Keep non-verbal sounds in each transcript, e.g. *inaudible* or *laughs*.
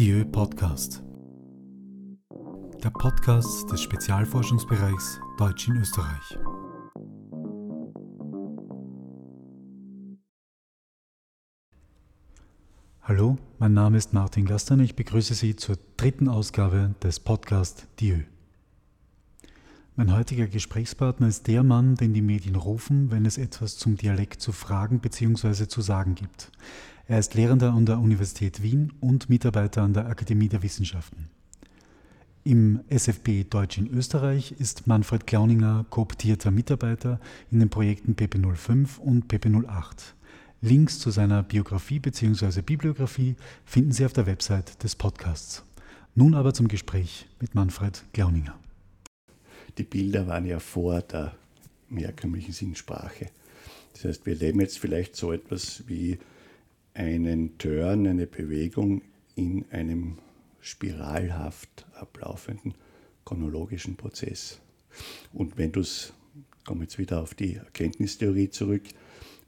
Dieu Podcast. Der Podcast des Spezialforschungsbereichs Deutsch in Österreich. Hallo, mein Name ist Martin Gastern. Ich begrüße Sie zur dritten Ausgabe des Podcast Dieu. Mein heutiger Gesprächspartner ist der Mann, den die Medien rufen, wenn es etwas zum Dialekt zu fragen bzw. zu sagen gibt. Er ist Lehrender an der Universität Wien und Mitarbeiter an der Akademie der Wissenschaften. Im SFB Deutsch in Österreich ist Manfred Klauninger kooptierter Mitarbeiter in den Projekten PP05 und PP08. Links zu seiner Biografie bzw. Bibliografie finden Sie auf der Website des Podcasts. Nun aber zum Gespräch mit Manfred Klauninger die Bilder waren ja vor der herkömmlichen Sinnsprache. Das heißt, wir leben jetzt vielleicht so etwas wie einen Turn, eine Bewegung in einem spiralhaft ablaufenden chronologischen Prozess. Und wenn du es, komme jetzt wieder auf die Erkenntnistheorie zurück,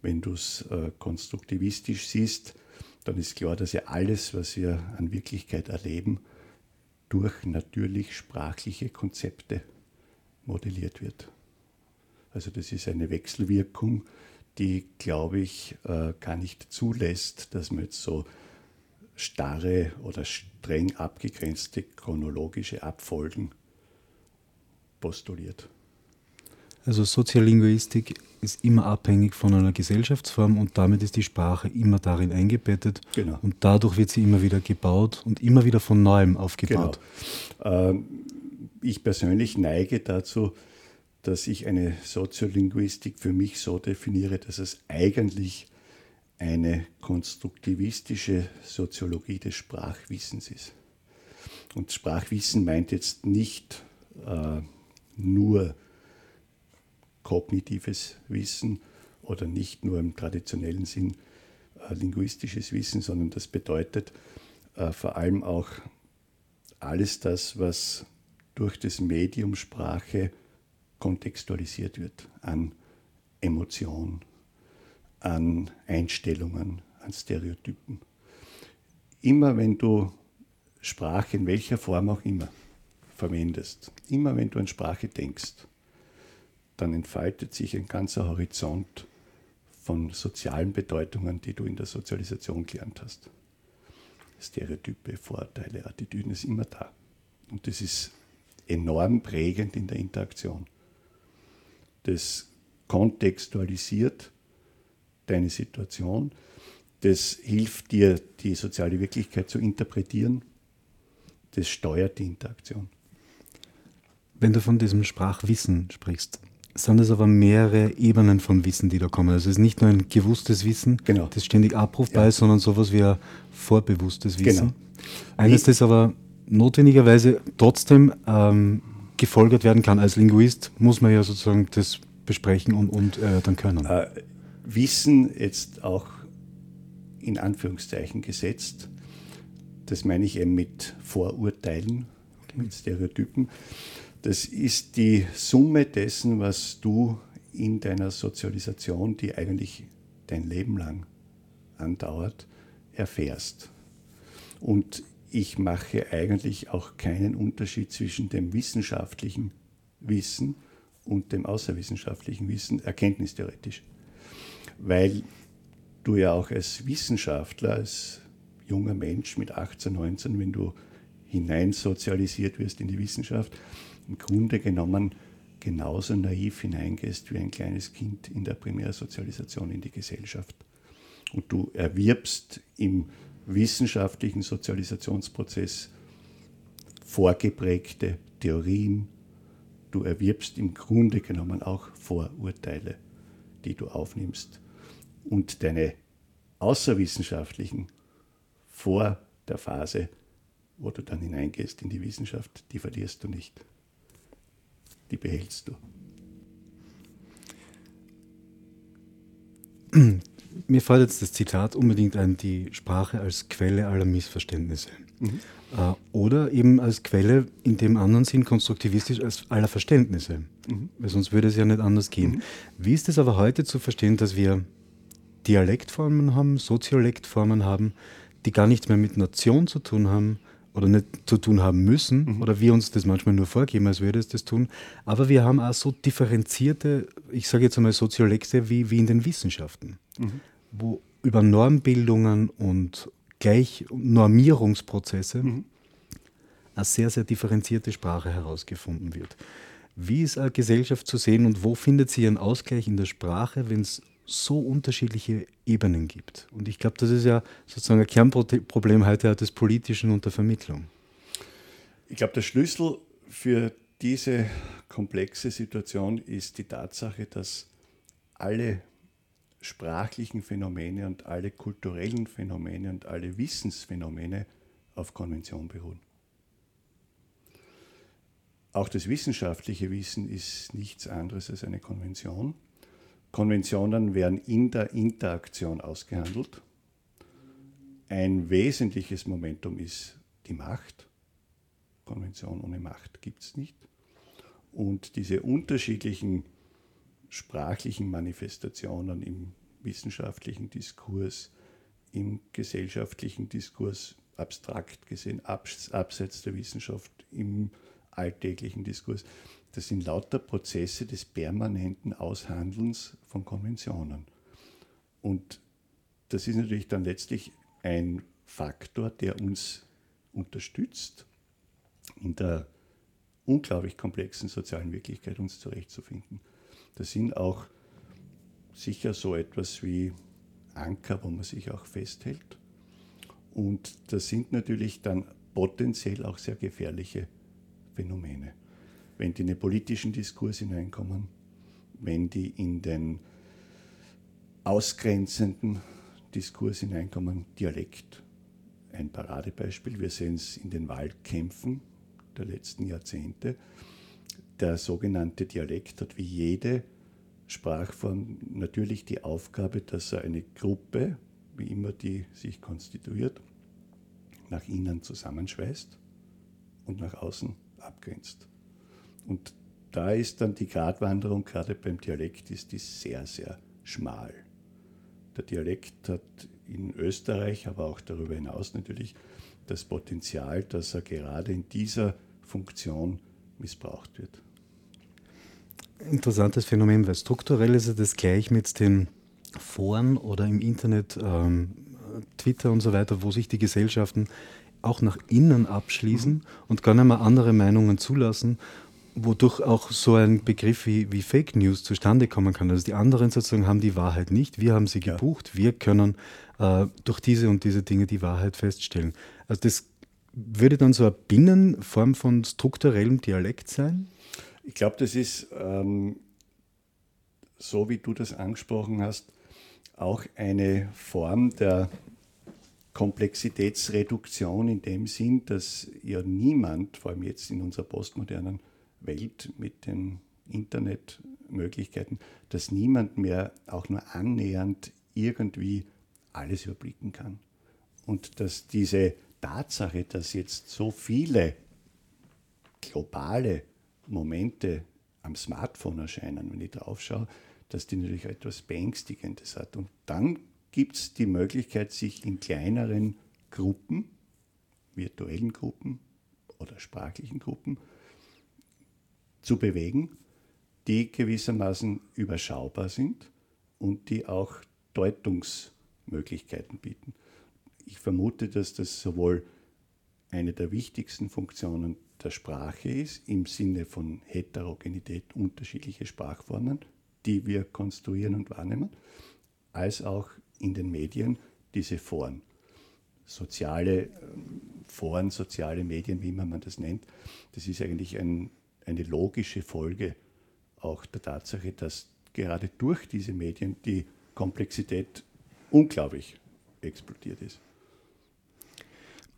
wenn du es äh, konstruktivistisch siehst, dann ist klar, dass ja alles, was wir an Wirklichkeit erleben, durch natürlich sprachliche Konzepte modelliert wird. Also das ist eine Wechselwirkung, die, glaube ich, äh, gar nicht zulässt, dass man jetzt so starre oder streng abgegrenzte chronologische Abfolgen postuliert. Also Soziolinguistik ist immer abhängig von einer Gesellschaftsform und damit ist die Sprache immer darin eingebettet. Genau. Und dadurch wird sie immer wieder gebaut und immer wieder von neuem aufgebaut. Genau. Ähm, ich persönlich neige dazu, dass ich eine Soziolinguistik für mich so definiere, dass es eigentlich eine konstruktivistische Soziologie des Sprachwissens ist. Und Sprachwissen meint jetzt nicht äh, nur kognitives Wissen oder nicht nur im traditionellen Sinn äh, linguistisches Wissen, sondern das bedeutet äh, vor allem auch alles das, was durch das Medium Sprache kontextualisiert wird an Emotion, an Einstellungen, an Stereotypen. Immer wenn du Sprache in welcher Form auch immer verwendest, immer wenn du an Sprache denkst, dann entfaltet sich ein ganzer Horizont von sozialen Bedeutungen, die du in der Sozialisation gelernt hast. Stereotype, Vorteile, Attitüden ist immer da. Und das ist enorm prägend in der Interaktion. Das kontextualisiert deine Situation, das hilft dir, die soziale Wirklichkeit zu interpretieren, das steuert die Interaktion. Wenn du von diesem Sprachwissen sprichst, sind es aber mehrere Ebenen von Wissen, die da kommen. Also es ist nicht nur ein gewusstes Wissen, genau. das ständig abrufbar ja. ist, sondern sowas wie ein vorbewusstes Wissen. Genau. Eines, das aber notwendigerweise trotzdem ähm, gefolgert werden kann. Als Linguist muss man ja sozusagen das besprechen und, und äh, dann können. Äh, Wissen jetzt auch in Anführungszeichen gesetzt, das meine ich eben mit Vorurteilen, okay. mit Stereotypen. Das ist die Summe dessen, was du in deiner Sozialisation, die eigentlich dein Leben lang andauert, erfährst. Und ich mache eigentlich auch keinen Unterschied zwischen dem wissenschaftlichen Wissen und dem außerwissenschaftlichen Wissen, erkenntnistheoretisch. Weil du ja auch als Wissenschaftler, als junger Mensch mit 18, 19, wenn du hineinsozialisiert wirst in die Wissenschaft, im Grunde genommen genauso naiv hineingehst wie ein kleines Kind in der Primärsozialisation in die Gesellschaft. Und du erwirbst im wissenschaftlichen Sozialisationsprozess vorgeprägte Theorien. Du erwirbst im Grunde genommen auch Vorurteile, die du aufnimmst. Und deine außerwissenschaftlichen vor der Phase, wo du dann hineingehst in die Wissenschaft, die verlierst du nicht. Die behältst du. *clears throat* Mir fällt jetzt das Zitat unbedingt ein, die Sprache als Quelle aller Missverständnisse. Mhm. Äh, oder eben als Quelle in dem anderen Sinn konstruktivistisch als aller Verständnisse. Mhm. Weil sonst würde es ja nicht anders gehen. Mhm. Wie ist es aber heute zu verstehen, dass wir Dialektformen haben, Soziolektformen haben, die gar nichts mehr mit Nation zu tun haben oder nicht zu tun haben müssen, mhm. oder wir uns das manchmal nur vorgeben, als würde es das tun. Aber wir haben auch so differenzierte, ich sage jetzt einmal Soziolekte wie, wie in den Wissenschaften, mhm. wo über Normbildungen und gleich Normierungsprozesse mhm. eine sehr, sehr differenzierte Sprache herausgefunden wird. Wie ist eine Gesellschaft zu sehen und wo findet sie ihren Ausgleich in der Sprache, wenn es so unterschiedliche Ebenen gibt? Und ich glaube, das ist ja sozusagen ein Kernproblem heute des Politischen und der Vermittlung. Ich glaube, der Schlüssel für diese komplexe Situation ist die Tatsache, dass alle sprachlichen Phänomene und alle kulturellen Phänomene und alle Wissensphänomene auf Konvention beruhen. Auch das wissenschaftliche Wissen ist nichts anderes als eine Konvention. Konventionen werden in der Interaktion ausgehandelt. Ein wesentliches Momentum ist die Macht. Konvention ohne Macht gibt es nicht. Und diese unterschiedlichen sprachlichen Manifestationen im wissenschaftlichen Diskurs, im gesellschaftlichen Diskurs, abstrakt gesehen, abseits der Wissenschaft, im alltäglichen Diskurs. Das sind lauter Prozesse des permanenten Aushandelns von Konventionen. Und das ist natürlich dann letztlich ein Faktor, der uns unterstützt, in der unglaublich komplexen sozialen Wirklichkeit uns zurechtzufinden. Das sind auch sicher so etwas wie Anker, wo man sich auch festhält. Und das sind natürlich dann potenziell auch sehr gefährliche Phänomene. Wenn die in den politischen Diskurs hineinkommen, wenn die in den ausgrenzenden Diskurs hineinkommen, Dialekt, ein Paradebeispiel. Wir sehen es in den Wahlkämpfen der letzten Jahrzehnte. Der sogenannte Dialekt hat wie jede Sprachform natürlich die Aufgabe, dass er eine Gruppe, wie immer die sich konstituiert, nach innen zusammenschweißt und nach außen abgrenzt. Und da ist dann die Gratwanderung, gerade beim Dialekt, ist die sehr, sehr schmal. Der Dialekt hat in Österreich, aber auch darüber hinaus natürlich das Potenzial, dass er gerade in dieser Funktion missbraucht wird. Interessantes Phänomen, weil strukturell ist das gleich mit den Foren oder im Internet, ähm, Twitter und so weiter, wo sich die Gesellschaften auch nach innen abschließen mhm. und gar nicht mehr andere Meinungen zulassen, wodurch auch so ein Begriff wie, wie Fake News zustande kommen kann. Also die anderen sozusagen haben die Wahrheit nicht, wir haben sie gebucht, ja. wir können äh, durch diese und diese Dinge die Wahrheit feststellen. Also das würde dann so eine Binnenform von strukturellem Dialekt sein? Ich glaube, das ist, ähm, so wie du das angesprochen hast, auch eine Form der Komplexitätsreduktion in dem Sinn, dass ja niemand, vor allem jetzt in unserer postmodernen Welt mit den Internetmöglichkeiten, dass niemand mehr auch nur annähernd irgendwie alles überblicken kann. Und dass diese Tatsache, dass jetzt so viele globale Momente am Smartphone erscheinen, wenn ich drauf schaue, dass die natürlich etwas Beängstigendes hat. Und dann gibt es die Möglichkeit, sich in kleineren Gruppen, virtuellen Gruppen oder sprachlichen Gruppen zu bewegen, die gewissermaßen überschaubar sind und die auch Deutungsmöglichkeiten bieten. Ich vermute, dass das sowohl eine der wichtigsten Funktionen der Sprache ist, im Sinne von Heterogenität, unterschiedliche Sprachformen, die wir konstruieren und wahrnehmen, als auch in den Medien diese Foren. Soziale ähm, Foren, soziale Medien, wie immer man das nennt, das ist eigentlich ein, eine logische Folge auch der Tatsache, dass gerade durch diese Medien die Komplexität unglaublich explodiert ist.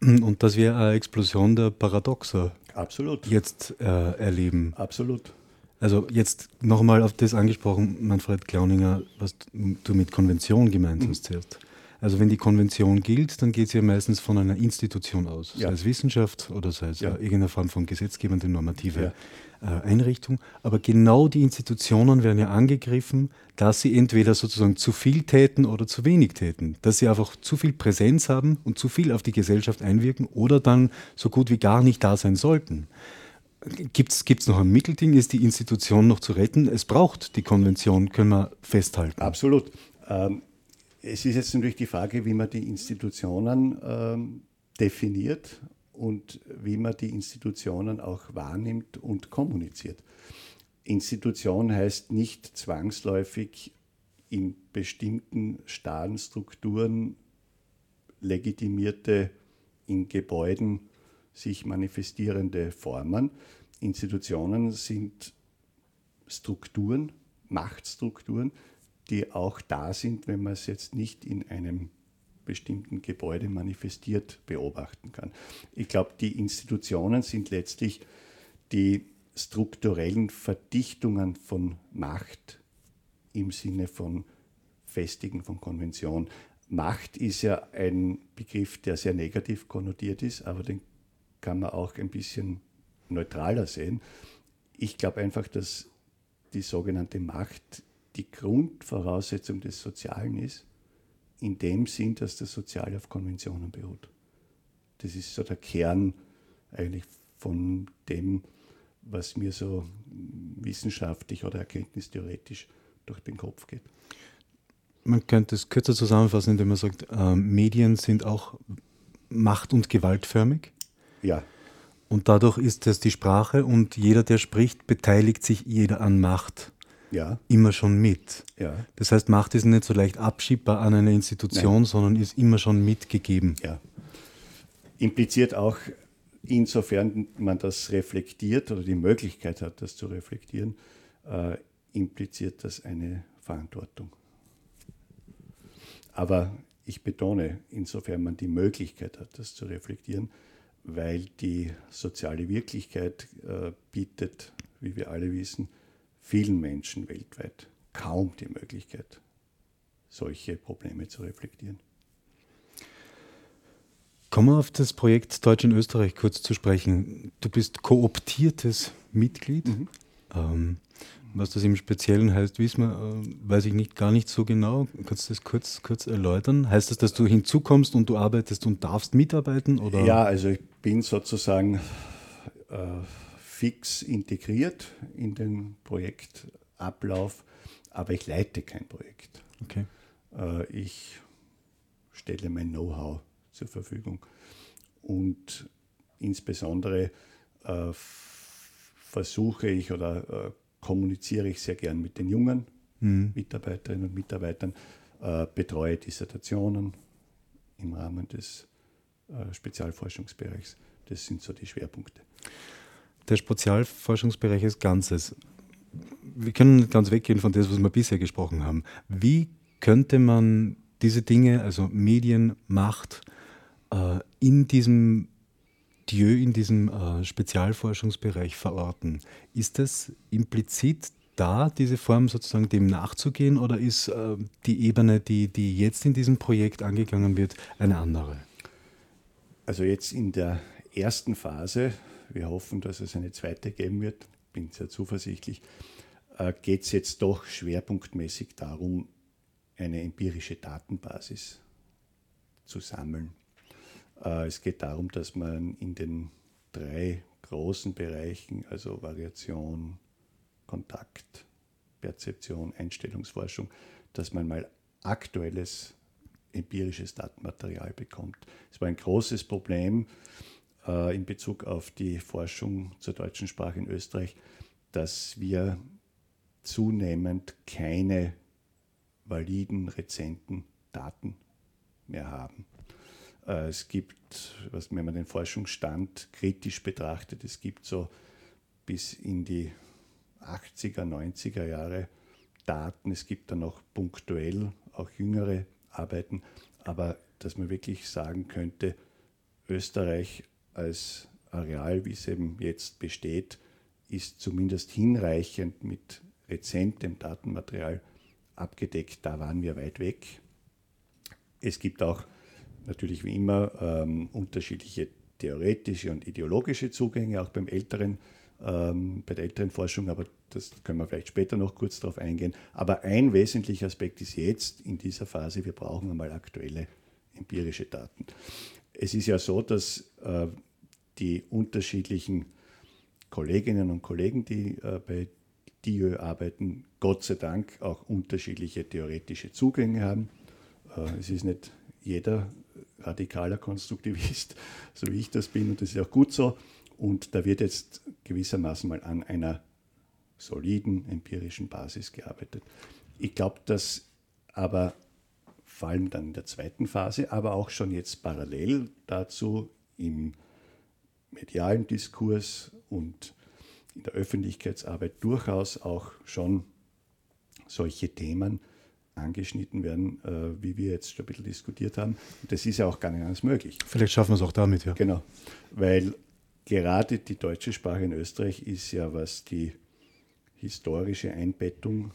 Und dass wir eine Explosion der Paradoxer Absolut. jetzt äh, erleben. Absolut. Also jetzt nochmal auf das angesprochen, Manfred Klauninger, was du mit Konvention gemeint mhm. hast zuerst. Also wenn die Konvention gilt, dann geht sie ja meistens von einer Institution aus, ja. sei es Wissenschaft oder sei es ja. irgendeine Form von gesetzgebende normative ja. äh, Einrichtung. Aber genau die Institutionen werden ja angegriffen, dass sie entweder sozusagen zu viel täten oder zu wenig täten, dass sie einfach zu viel Präsenz haben und zu viel auf die Gesellschaft einwirken oder dann so gut wie gar nicht da sein sollten. Gibt es noch ein Mittelding? Ist die Institution noch zu retten? Es braucht die Konvention, können wir festhalten. Absolut. Ähm, es ist jetzt natürlich die Frage, wie man die Institutionen ähm, definiert und wie man die Institutionen auch wahrnimmt und kommuniziert. Institution heißt nicht zwangsläufig in bestimmten starren Strukturen legitimierte, in Gebäuden sich manifestierende Formen. Institutionen sind Strukturen, Machtstrukturen, die auch da sind, wenn man es jetzt nicht in einem bestimmten Gebäude manifestiert beobachten kann. Ich glaube, die Institutionen sind letztlich die strukturellen Verdichtungen von Macht im Sinne von Festigen von Konvention. Macht ist ja ein Begriff, der sehr negativ konnotiert ist, aber den kann man auch ein bisschen neutraler sehen. Ich glaube einfach, dass die sogenannte Macht die Grundvoraussetzung des Sozialen ist, in dem Sinn, dass das Soziale auf Konventionen beruht. Das ist so der Kern eigentlich von dem, was mir so wissenschaftlich oder erkenntnistheoretisch durch den Kopf geht. Man könnte es kürzer zusammenfassen, indem man sagt, äh, Medien sind auch macht- und gewaltförmig. Ja. Und dadurch ist es die Sprache und jeder, der spricht, beteiligt sich jeder an Macht. Ja. Immer schon mit. Ja. Das heißt, Macht ist nicht so leicht abschiebbar an eine Institution, Nein. sondern ist immer schon mitgegeben. Ja. Impliziert auch, insofern man das reflektiert oder die Möglichkeit hat, das zu reflektieren, äh, impliziert das eine Verantwortung. Aber ich betone, insofern man die Möglichkeit hat, das zu reflektieren, weil die soziale Wirklichkeit äh, bietet, wie wir alle wissen, vielen Menschen weltweit kaum die Möglichkeit, solche Probleme zu reflektieren. Kommen wir auf das Projekt Deutsch in Österreich kurz zu sprechen. Du bist kooptiertes Mitglied. Mhm. Ähm, was das im Speziellen heißt, wissen wir, äh, weiß ich nicht, gar nicht so genau. Kannst du das kurz, kurz erläutern? Heißt das, dass du hinzukommst und du arbeitest und darfst mitarbeiten? Oder? Ja, also ich bin sozusagen äh, fix integriert in den Projektablauf, aber ich leite kein Projekt. Okay. Äh, ich stelle mein Know-how zur Verfügung und insbesondere äh, versuche ich oder äh, kommuniziere ich sehr gern mit den jungen mhm. Mitarbeiterinnen und Mitarbeitern, betreue Dissertationen im Rahmen des Spezialforschungsbereichs. Das sind so die Schwerpunkte. Der Spezialforschungsbereich ist Ganzes. Wir können ganz weggehen von dem, was wir bisher gesprochen haben. Wie könnte man diese Dinge, also Medien, Macht, äh, in diesem Dieu in diesem äh, Spezialforschungsbereich verorten. Ist das implizit da, diese Form sozusagen dem nachzugehen, oder ist äh, die Ebene, die, die jetzt in diesem Projekt angegangen wird, eine andere? Also jetzt in der ersten Phase, wir hoffen, dass es eine zweite geben wird, bin sehr zuversichtlich, äh, geht es jetzt doch schwerpunktmäßig darum, eine empirische Datenbasis zu sammeln. Äh, es geht darum, dass man in den drei großen Bereichen, also Variation, Kontakt, Perzeption, Einstellungsforschung, dass man mal aktuelles empirisches Datenmaterial bekommt. Es war ein großes Problem äh, in Bezug auf die Forschung zur deutschen Sprache in Österreich, dass wir zunehmend keine validen, rezenten Daten mehr haben. Äh, es gibt, was, wenn man den Forschungsstand kritisch betrachtet, es gibt so bis in die 80er, 90er Jahre Daten. Es gibt dann noch punktuell auch jüngere Arbeiten, aber dass man wirklich sagen könnte, Österreich als Areal, wie es eben jetzt besteht, ist zumindest hinreichend mit rezentem Datenmaterial abgedeckt. Da waren wir weit weg. es gibt auch natürlich wie immer ähm, unterschiedliche theoretische und ideologische Zugänge, auch beim älteren, ähm, bei der älteren Forschung, aber das können wir vielleicht später noch kurz darauf eingehen. Aber ein wesentlicher Aspekt ist jetzt in dieser Phase, wir brauchen einmal aktuelle empirische Daten. Es ist ja so, dass äh, die unterschiedlichen Kolleginnen und Kollegen, die äh, bei DIÖ arbeiten, Gott sei Dank auch unterschiedliche theoretische Zugänge haben. Äh, es ist nicht jeder radikaler Konstruktivist, *laughs* so wie ich das bin, und das ist auch gut so. Und da wird jetzt gewissermaßen mal an einer soliden empirischen Basis gearbeitet. Ich glaube, dass aber vor allem dann in der zweiten Phase, aber auch schon jetzt parallel dazu im medialen Diskurs und in der Öffentlichkeitsarbeit durchaus auch schon solche Themen angeschnitten werden, äh, wie wir jetzt schon ein bisschen diskutiert haben. Und das ist ja auch gar nicht anders möglich. Vielleicht schaffen wir es auch damit, ja. Genau, weil gerade die deutsche Sprache in Österreich ist ja, was die historische Einbettung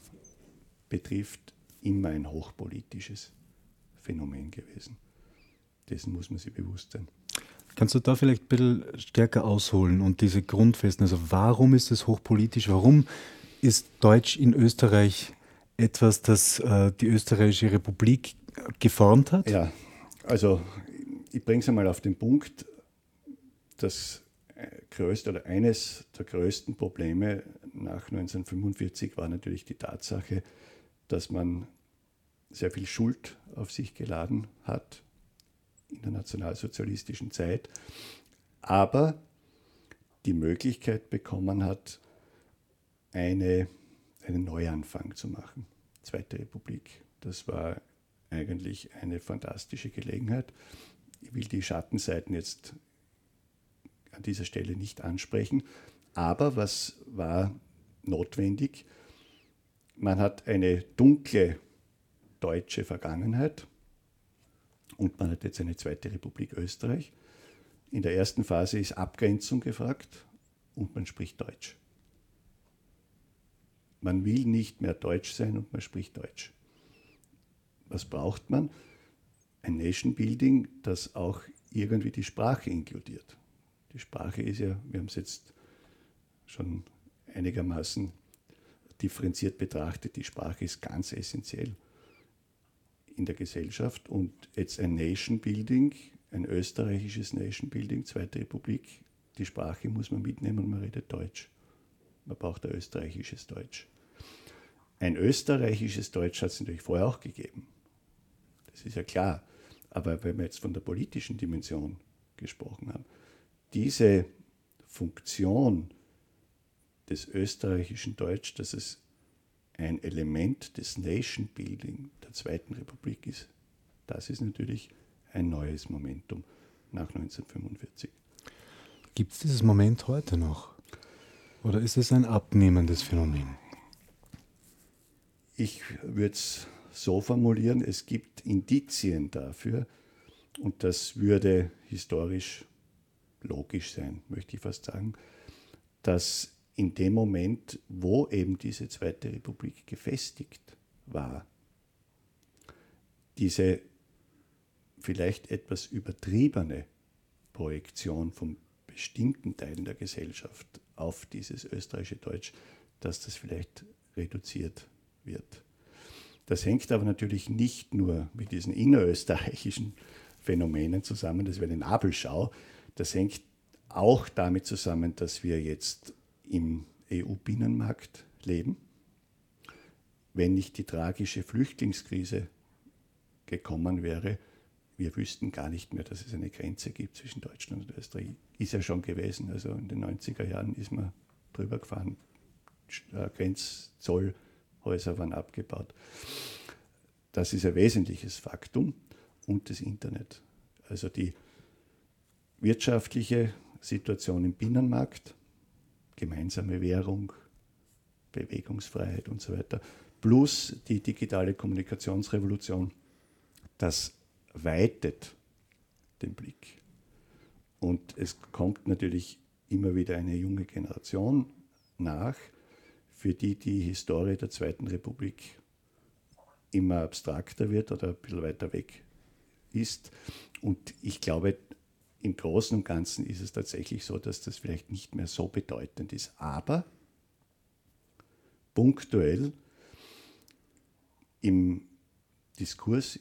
betrifft, immer ein hochpolitisches Phänomen gewesen. Dessen muss man sich bewusst sein. Kannst du da vielleicht ein bisschen stärker ausholen und diese Grundfesten, also warum ist es hochpolitisch, warum ist Deutsch in Österreich etwas, das äh, die Österreichische Republik geformt hat? Ja, also ich bringe es einmal auf den Punkt, das äh, größte oder eines der größten Probleme nach 1945 war natürlich die Tatsache, dass man sehr viel Schuld auf sich geladen hat in der nationalsozialistischen Zeit, aber die Möglichkeit bekommen hat, eine einen Neuanfang zu machen. Zweite Republik. Das war eigentlich eine fantastische Gelegenheit. Ich will die Schattenseiten jetzt an dieser Stelle nicht ansprechen, aber was war notwendig? Man hat eine dunkle deutsche Vergangenheit und man hat jetzt eine zweite Republik Österreich. In der ersten Phase ist Abgrenzung gefragt und man spricht Deutsch. Man will nicht mehr Deutsch sein und man spricht Deutsch. Was braucht man? Ein Nation Building, das auch irgendwie die Sprache inkludiert. Die Sprache ist ja, wir haben es jetzt schon einigermaßen differenziert betrachtet, die Sprache ist ganz essentiell in der Gesellschaft und jetzt ein Nation Building, ein österreichisches Nation Building, Zweite Republik, die Sprache muss man mitnehmen und man redet Deutsch. Man braucht ein österreichisches Deutsch. Ein österreichisches Deutsch hat es natürlich vorher auch gegeben. Das ist ja klar. Aber wenn wir jetzt von der politischen Dimension gesprochen haben, diese Funktion des österreichischen Deutsch, dass es ein Element des Nation Building der Zweiten Republik ist, das ist natürlich ein neues Momentum nach 1945. Gibt es dieses Moment heute noch? Oder ist es ein abnehmendes Phänomen? Ich würde es so formulieren, es gibt Indizien dafür und das würde historisch logisch sein, möchte ich fast sagen, dass in dem Moment, wo eben diese Zweite Republik gefestigt war, diese vielleicht etwas übertriebene Projektion von bestimmten Teilen der Gesellschaft auf dieses österreichische Deutsch, dass das vielleicht reduziert wird. Das hängt aber natürlich nicht nur mit diesen innerösterreichischen Phänomenen zusammen, das wäre eine Nabelschau, das hängt auch damit zusammen, dass wir jetzt im EU-Binnenmarkt leben. Wenn nicht die tragische Flüchtlingskrise gekommen wäre, wir wüssten gar nicht mehr, dass es eine Grenze gibt zwischen Deutschland und Österreich. Ist ja schon gewesen. Also in den 90er Jahren ist man drüber gefahren. Äh, Grenzzollhäuser waren abgebaut. Das ist ein wesentliches Faktum und das Internet. Also die wirtschaftliche Situation im Binnenmarkt, gemeinsame Währung, Bewegungsfreiheit und so weiter, plus die digitale Kommunikationsrevolution, das weitet den Blick. Und es kommt natürlich immer wieder eine junge Generation nach, für die die Historie der Zweiten Republik immer abstrakter wird oder ein bisschen weiter weg ist. Und ich glaube, im Großen und Ganzen ist es tatsächlich so, dass das vielleicht nicht mehr so bedeutend ist. Aber punktuell im Diskurs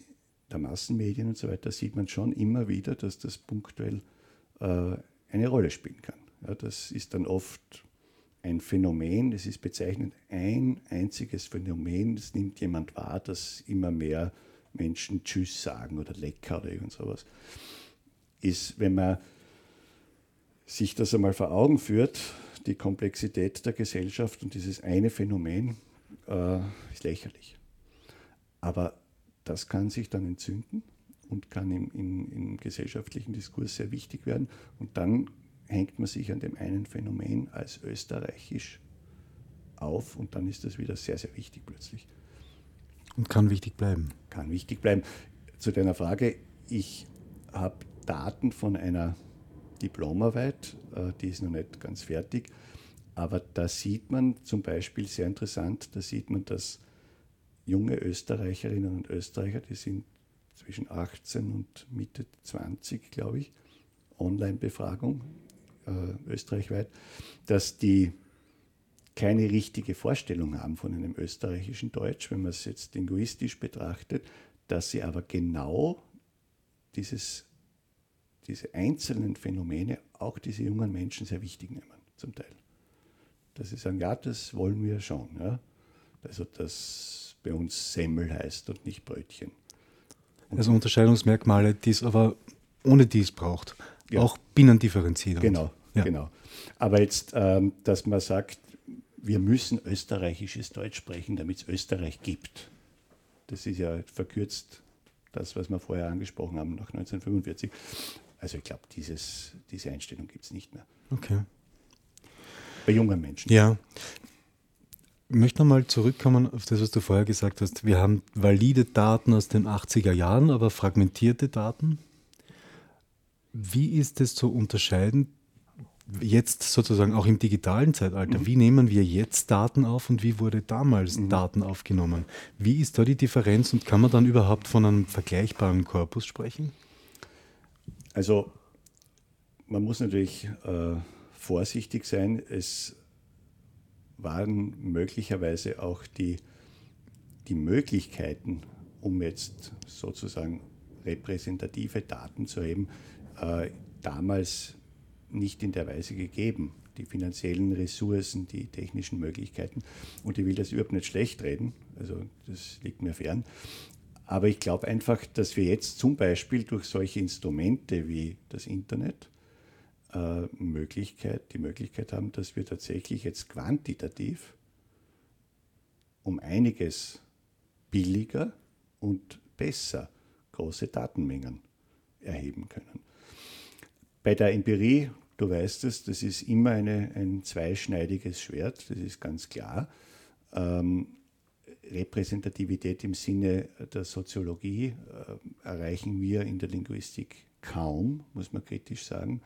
der Massenmedien und so weiter sieht man schon immer wieder, dass das punktuell äh, eine Rolle spielen kann. Ja, das ist dann oft ein Phänomen, das ist bezeichnend ein einziges Phänomen, das nimmt jemand wahr, dass immer mehr Menschen Tschüss sagen oder lecker oder irgend sowas. Ist, wenn man sich das einmal vor Augen führt, die Komplexität der Gesellschaft und dieses eine Phänomen äh, ist lächerlich. Aber das kann sich dann entzünden und kann im, im, im, gesellschaftlichen Diskurs sehr wichtig werden. Und dann hängt man sich an dem einen Phänomen als österreichisch auf und dann ist das wieder sehr, sehr wichtig plötzlich. Und kann wichtig bleiben. Kann wichtig bleiben. Zu deiner Frage, ich habe Daten von einer Diplomarbeit, äh, die ist noch nicht ganz fertig, aber da sieht man zum Beispiel sehr interessant, da sieht man, dass junge Österreicherinnen und Österreicher, die sind zwischen 18 und Mitte 20, glaube ich, Online-Befragung äh, österreichweit, dass die keine richtige Vorstellung haben von einem österreichischen Deutsch, wenn man es jetzt linguistisch betrachtet, dass sie aber genau dieses, diese einzelnen Phänomene, auch diese jungen Menschen, sehr wichtig nehmen, zum Teil. Dass sie sagen, ja, das wollen wir schon. Ja? Also, dass bei uns Semmel heißt und nicht Brötchen. Und also Unterscheidungsmerkmale, die es aber ohne dies braucht. Ja. Auch binnendifferenzierend. Genau, ja. genau. Aber jetzt, ähm, dass man sagt, wir müssen österreichisches Deutsch sprechen, damit es Österreich gibt. Das ist ja verkürzt das, was wir vorher angesprochen haben, nach 1945. Also ich glaube, diese Einstellung gibt es nicht mehr. Okay. Bei jungen Menschen. Ja. Ich möchte nochmal zurückkommen auf das, was du vorher gesagt hast. Wir haben valide Daten aus den 80er Jahren, aber fragmentierte Daten. Wie ist es zu unterscheiden, jetzt sozusagen auch im digitalen Zeitalter? Mhm. Wie nehmen wir jetzt Daten auf und wie wurde damals mhm. Daten aufgenommen? Wie ist da die Differenz und kann man dann überhaupt von einem vergleichbaren Korpus sprechen? Also, man muss natürlich äh, vorsichtig sein. Es waren möglicherweise auch die, die Möglichkeiten, um jetzt sozusagen repräsentative Daten zu erheben, äh, damals nicht in der Weise gegeben. Die finanziellen Ressourcen, die technischen Möglichkeiten. Und ich will das überhaupt nicht schlecht reden, also das liegt mir fern. Aber ich glaube einfach, dass wir jetzt zum Beispiel durch solche Instrumente wie das Internet äh, Möglichkeit, die Möglichkeit haben, dass wir tatsächlich jetzt quantitativ um einiges billiger und besser große Datenmengen erheben können. Bei der Empirie, du weißt es, das ist immer eine, ein zweischneidiges Schwert, das ist ganz klar. Ähm, Repräsentativität im Sinne der Soziologie äh, erreichen wir in der Linguistik kaum, muss man kritisch sagen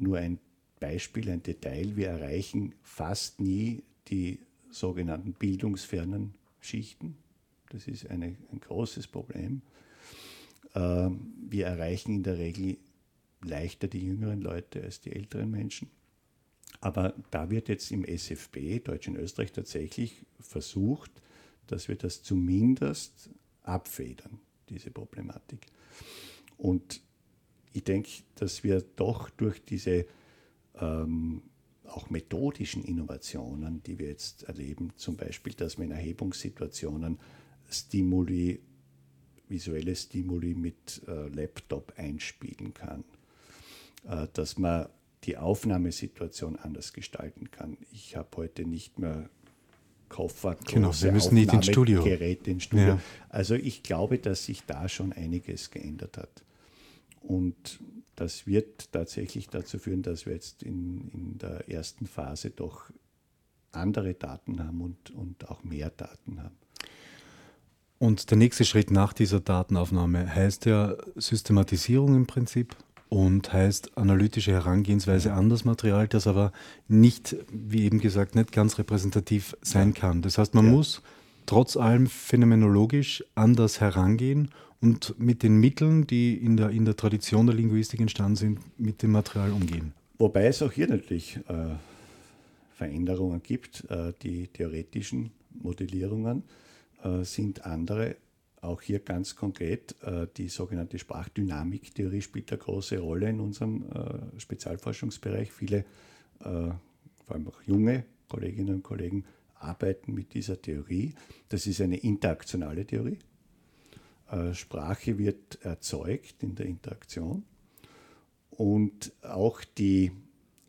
nur ein Beispiel, ein Detail. Wir erreichen fast nie die sogenannten bildungsfernen Schichten. Das ist eine, ein großes Problem. Ähm, wir erreichen in der Regel leichter die jüngeren Leute als die älteren Menschen. Aber da wird jetzt im SFB, Deutsch in Österreich, tatsächlich versucht, dass wir das zumindest abfedern, diese Problematik. Und ich denke, dass wir doch durch diese ähm, auch methodischen Innovationen, die wir jetzt erleben, zum Beispiel, dass man in Erhebungssituationen Stimuli, visuelle Stimuli mit äh, Laptop einspielen kann, äh, dass man die Aufnahmesituation anders gestalten kann. Ich habe heute nicht mehr Koffer, genau, wir müssen nicht ins Studio. Geräte ins Studio. Ja. Also ich glaube, dass sich da schon einiges geändert hat. Und das wird tatsächlich dazu führen, dass wir jetzt in, in der ersten Phase doch andere Daten haben und, und auch mehr Daten haben. Und der nächste Schritt nach dieser Datenaufnahme heißt ja Systematisierung im Prinzip und heißt analytische Herangehensweise an das Material, das aber nicht, wie eben gesagt, nicht ganz repräsentativ sein kann. Das heißt, man ja. muss trotz allem phänomenologisch anders herangehen und mit den Mitteln, die in der, in der Tradition der Linguistik entstanden sind, mit dem Material umgehen. Wobei es auch hier natürlich äh, Veränderungen gibt. Äh, die theoretischen Modellierungen äh, sind andere. Auch hier ganz konkret äh, die sogenannte Sprachdynamiktheorie spielt eine große Rolle in unserem äh, Spezialforschungsbereich. Viele, äh, vor allem auch junge Kolleginnen und Kollegen, arbeiten mit dieser Theorie. Das ist eine interaktionale Theorie. Sprache wird erzeugt in der Interaktion und auch die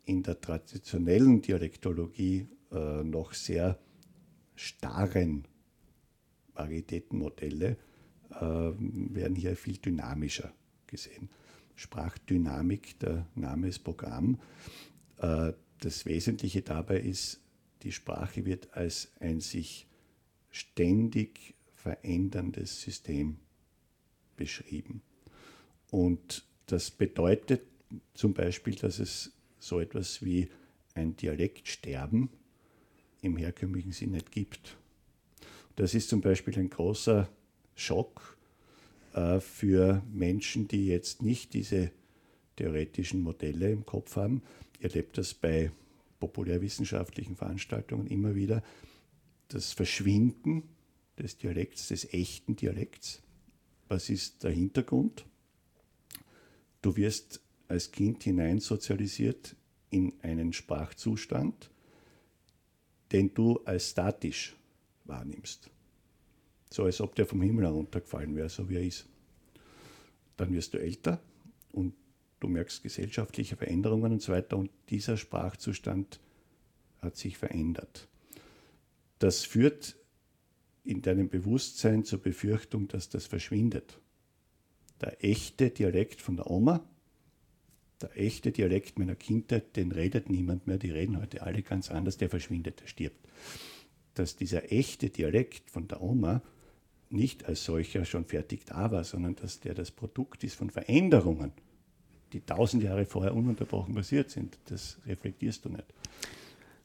in der traditionellen Dialektologie noch sehr starren Varietätenmodelle äh, werden hier viel dynamischer gesehen. Sprachdynamik, der Name ist Programm. Äh, das Wesentliche dabei ist, die Sprache wird als ein sich ständig veränderndes System beschrieben. Und das bedeutet zum Beispiel, dass es so etwas wie ein Dialektsterben im herkömmlichen Sinn nicht gibt. Das ist zum Beispiel ein großer Schock äh, für Menschen, die jetzt nicht diese theoretischen Modelle im Kopf haben. Ihr erlebt das bei populärwissenschaftlichen Veranstaltungen immer wieder. Das Verschwinden des Dialekts, des echten Dialekts. Was ist der Hintergrund? Du wirst als Kind hineinsozialisiert in einen Sprachzustand, den du als statisch wahrnimmst. So als ob der vom Himmel heruntergefallen wäre, so wie er ist. Dann wirst du älter und du merkst gesellschaftliche Veränderungen und so weiter und dieser Sprachzustand hat sich verändert. Das führt in deinem Bewusstsein zur Befürchtung, dass das verschwindet. Der echte Dialekt von der Oma der echte Dialekt meiner Kindheit, den redet niemand mehr, die reden heute alle ganz anders, der verschwindet, der stirbt. Dass dieser echte Dialekt von der Oma nicht als solcher schon fertig da war, sondern dass der das Produkt ist von Veränderungen, die tausend Jahre vorher ununterbrochen passiert sind, das reflektierst du nicht.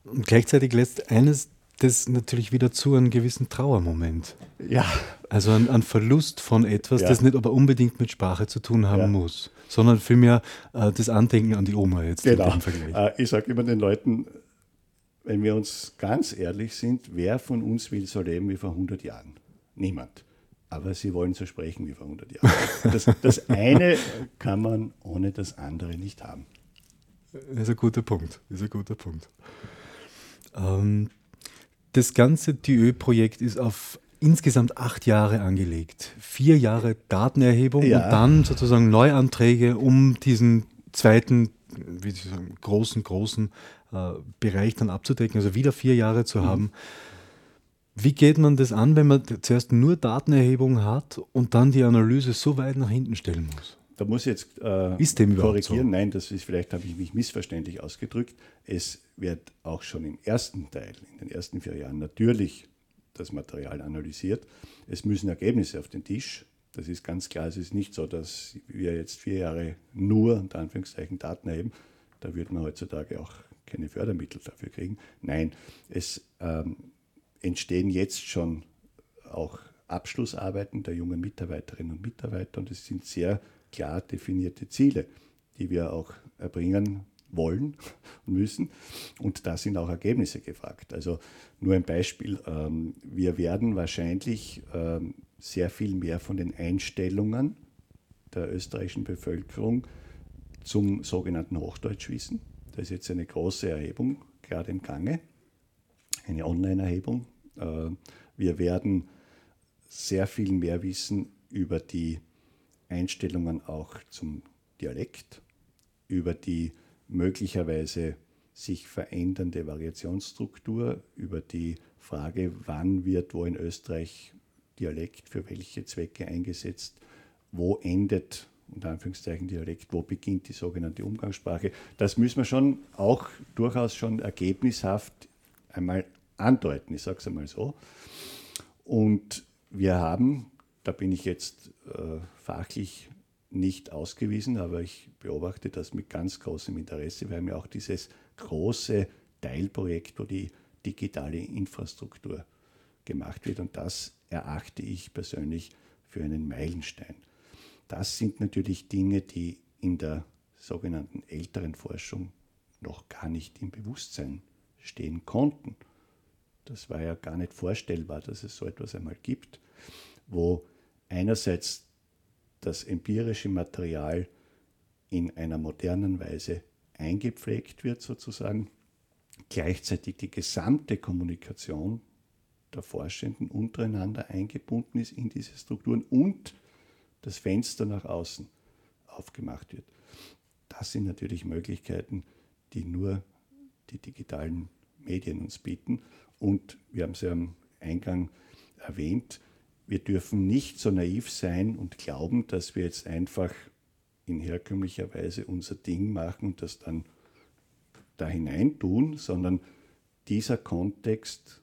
Und gleichzeitig lässt eines das natürlich wieder zu einem gewissen Trauermoment. Ja. Also ein, ein Verlust von etwas, ja. das nicht aber unbedingt mit Sprache zu tun haben ja. muss, sondern vielmehr äh, das Andenken an die Oma jetzt genau. im Vergleich. Äh, ich sage immer den Leuten, wenn wir uns ganz ehrlich sind, wer von uns will so leben wie vor 100 Jahren? Niemand. Aber sie wollen so sprechen wie vor 100 Jahren. Das, das eine kann man ohne das andere nicht haben. Das ist ein guter Punkt. Das ist ein guter Punkt. Ähm, das ganze DÖ-Projekt ist auf insgesamt acht Jahre angelegt. Vier Jahre Datenerhebung ja. und dann sozusagen Neuanträge, um diesen zweiten, wie Sie sagen, großen, großen Bereich dann abzudecken, also wieder vier Jahre zu mhm. haben. Wie geht man das an, wenn man zuerst nur Datenerhebung hat und dann die Analyse so weit nach hinten stellen muss? Da muss ich jetzt äh, ist dem korrigieren. So? Nein, das ist, vielleicht habe ich mich missverständlich ausgedrückt. Es wird auch schon im ersten Teil, in den ersten vier Jahren, natürlich das Material analysiert. Es müssen Ergebnisse auf den Tisch. Das ist ganz klar. Es ist nicht so, dass wir jetzt vier Jahre nur, unter Anführungszeichen, Daten erheben. Da würde man heutzutage auch keine Fördermittel dafür kriegen. Nein, es ähm, entstehen jetzt schon auch Abschlussarbeiten der jungen Mitarbeiterinnen und Mitarbeiter und es sind sehr klar definierte Ziele, die wir auch erbringen wollen *laughs* und müssen. Und da sind auch Ergebnisse gefragt. Also nur ein Beispiel. Ähm, wir werden wahrscheinlich ähm, sehr viel mehr von den Einstellungen der österreichischen Bevölkerung zum sogenannten Hochdeutsch wissen. Das ist jetzt eine große Erhebung, gerade im Gange, eine Online-Erhebung. Äh, wir werden sehr viel mehr wissen über die Einstellungen auch zum Dialekt, über die möglicherweise sich verändernde Variationsstruktur, über die Frage, wann wird wo in Österreich Dialekt für welche Zwecke eingesetzt, wo endet unter Anführungszeichen Dialekt, wo beginnt die sogenannte Umgangssprache. Das müssen wir schon auch durchaus schon ergebnishaft einmal andeuten, ich sage es einmal so. Und wir haben da bin ich jetzt äh, fachlich nicht ausgewiesen, aber ich beobachte das mit ganz großem Interesse. Wir haben ja auch dieses große Teilprojekt, wo die digitale Infrastruktur gemacht wird. Und das erachte ich persönlich für einen Meilenstein. Das sind natürlich Dinge, die in der sogenannten älteren Forschung noch gar nicht im Bewusstsein stehen konnten. Das war ja gar nicht vorstellbar, dass es so etwas einmal gibt, wo einerseits das empirische Material in einer modernen Weise eingepflegt wird sozusagen, gleichzeitig die gesamte Kommunikation der Forschenden untereinander eingebunden ist in diese Strukturen und das Fenster nach außen aufgemacht wird. Das sind natürlich Möglichkeiten, die nur die digitalen Medien uns bieten. Und wir haben es ja am Eingang erwähnt, wir dürfen nicht so naiv sein und glauben, dass wir jetzt einfach in herkömmlicher Weise unser Ding machen und das dann da hinein tun, sondern dieser Kontext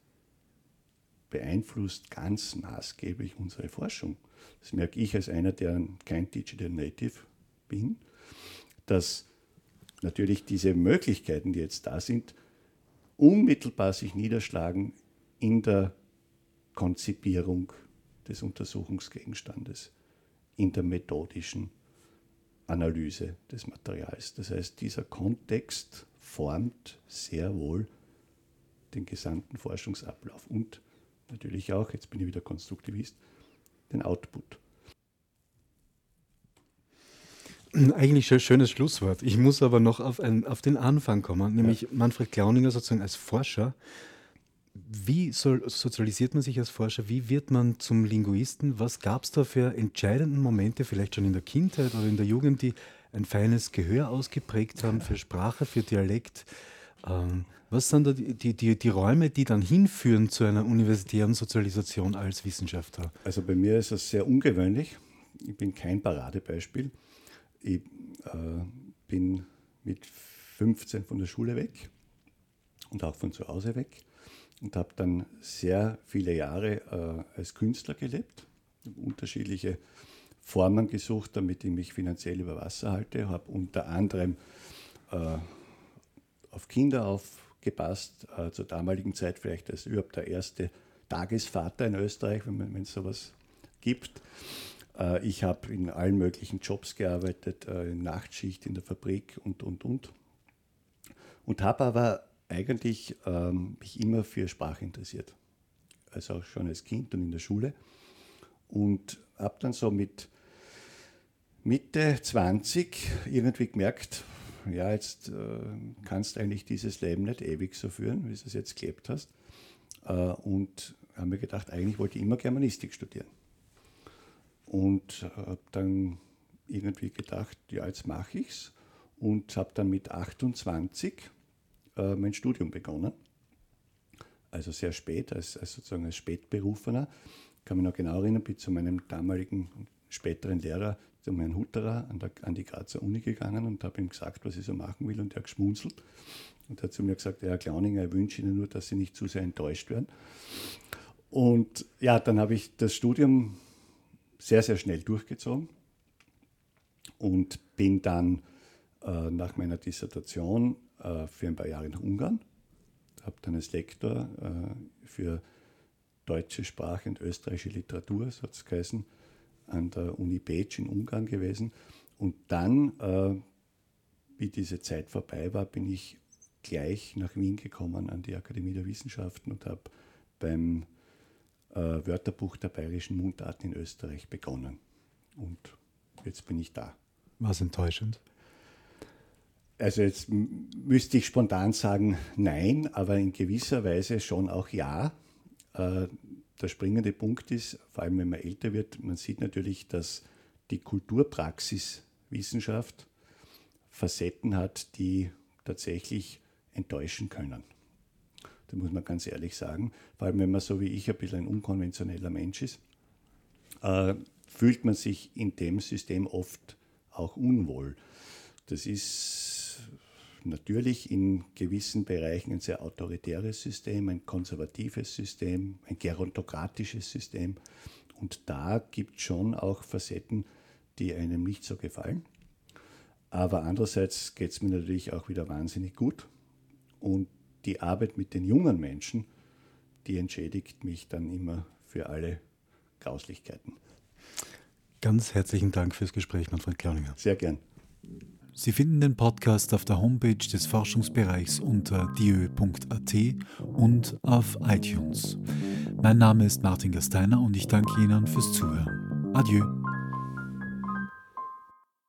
beeinflusst ganz maßgeblich unsere Forschung. Das merke ich als einer, der kein Digital Native bin, dass natürlich diese Möglichkeiten, die jetzt da sind, unmittelbar sich niederschlagen in der Konzipierung des Untersuchungsgegenstandes, in der methodischen Analyse des Materials. Das heißt, dieser Kontext formt sehr wohl den gesamten Forschungsablauf und natürlich auch, jetzt bin ich wieder Konstruktivist, den Output. Eigentlich ein schönes Schlusswort. Ich muss aber noch auf, ein, auf den Anfang kommen, nämlich ja. Manfred Klauninger sozusagen als Forscher. Wie soll, sozialisiert man sich als Forscher? Wie wird man zum Linguisten? Was gab es da für entscheidende Momente, vielleicht schon in der Kindheit oder in der Jugend, die ein feines Gehör ausgeprägt haben für Sprache, für Dialekt? Ähm, was sind da die, die, die, Räume, die dann hinführen zu einer universitären Sozialisation als Wissenschaftler? Also bei mir ist das sehr ungewöhnlich. Ich bin kein Paradebeispiel. Ich äh, bin mit 15 von der Schule weg und auch von zu Hause weg und habe dann sehr viele Jahre äh, als Künstler gelebt, unterschiedliche Formen gesucht, damit ich mich finanziell über Wasser halte, habe unter anderem äh, auf Kinder aufgepasst, äh, zur damaligen Zeit vielleicht als überhaupt der erste Tagesvater in Österreich, wenn es sowas gibt. Äh, ich habe in allen möglichen Jobs gearbeitet, äh, in Nachtschicht in der Fabrik und, und, und. Und habe aber eigentlich ähm, mich immer für Sprache interessiert. Also auch schon als Kind und in der Schule. Und habe dann so mit Mitte 20 irgendwie gemerkt, ja, jetzt äh, kannst eigentlich dieses Leben nicht ewig so führen, wie du es jetzt gelebt hast. Äh, und habe mir gedacht, eigentlich wollte ich immer Germanistik studieren. Und habe dann irgendwie gedacht, ja, jetzt mache ich es. Und habe dann mit 28 äh, mein Studium begonnen. Also sehr spät, als, als sozusagen als Spätberufener. Ich kann mich noch genau erinnern, bin zu meinem damaligen späteren Lehrer, zu meinem Hutterer, an, der, an die Grazer Uni gegangen und habe ihm gesagt, was ich so machen will. Und er hat geschmunzelt und hat zu mir gesagt, Herr Klauninger, er wünsche Ihnen nur, dass Sie nicht zu sehr enttäuscht werden. Und ja, dann habe ich das Studium sehr, sehr schnell durchgezogen und bin dann äh, nach meiner Dissertation äh, für ein paar Jahre nach Ungarn, habe dann als Lektor äh, für deutsche Sprache und österreichische Literatur, so hat es geheißen, an der Uni Peć in Ungarn gewesen. Und dann, äh, wie diese Zeit vorbei war, bin ich gleich nach Wien gekommen an die Akademie der Wissenschaften und habe beim äh, Wörterbuch der bayerischen Mundarten in Österreich begonnen. Und jetzt bin ich da. War es enttäuschend? Also jetzt müsste ich spontan sagen nein, aber in gewisser Weise schon auch ja. Äh, der springende Punkt ist, vor allem wenn man älter wird, man sieht natürlich, dass die Kulturpraxis Wissenschaft Facetten hat, die tatsächlich enttäuschen können. Da muss man ganz ehrlich sagen. Vor allem, wenn man so wie ich ein bisschen ein unkonventioneller Mensch ist, äh, fühlt man sich in dem System oft auch unwohl. Das ist natürlich in gewissen Bereichen ein sehr autoritäres System, ein konservatives System, ein gerontokratisches System. Und da gibt es schon auch Facetten, die einem nicht so gefallen. Aber andererseits geht es mir natürlich auch wieder wahnsinnig gut. Und die Arbeit mit den jungen Menschen, die entschädigt mich dann immer für alle Grauslichkeiten. Ganz herzlichen Dank fürs Gespräch, Manfred Klauninger. Sehr gern. Sie finden den Podcast auf der Homepage des Forschungsbereichs unter diö.at und auf iTunes. Mein Name ist Martin Gasteiner und ich danke Ihnen fürs Zuhören. Adieu.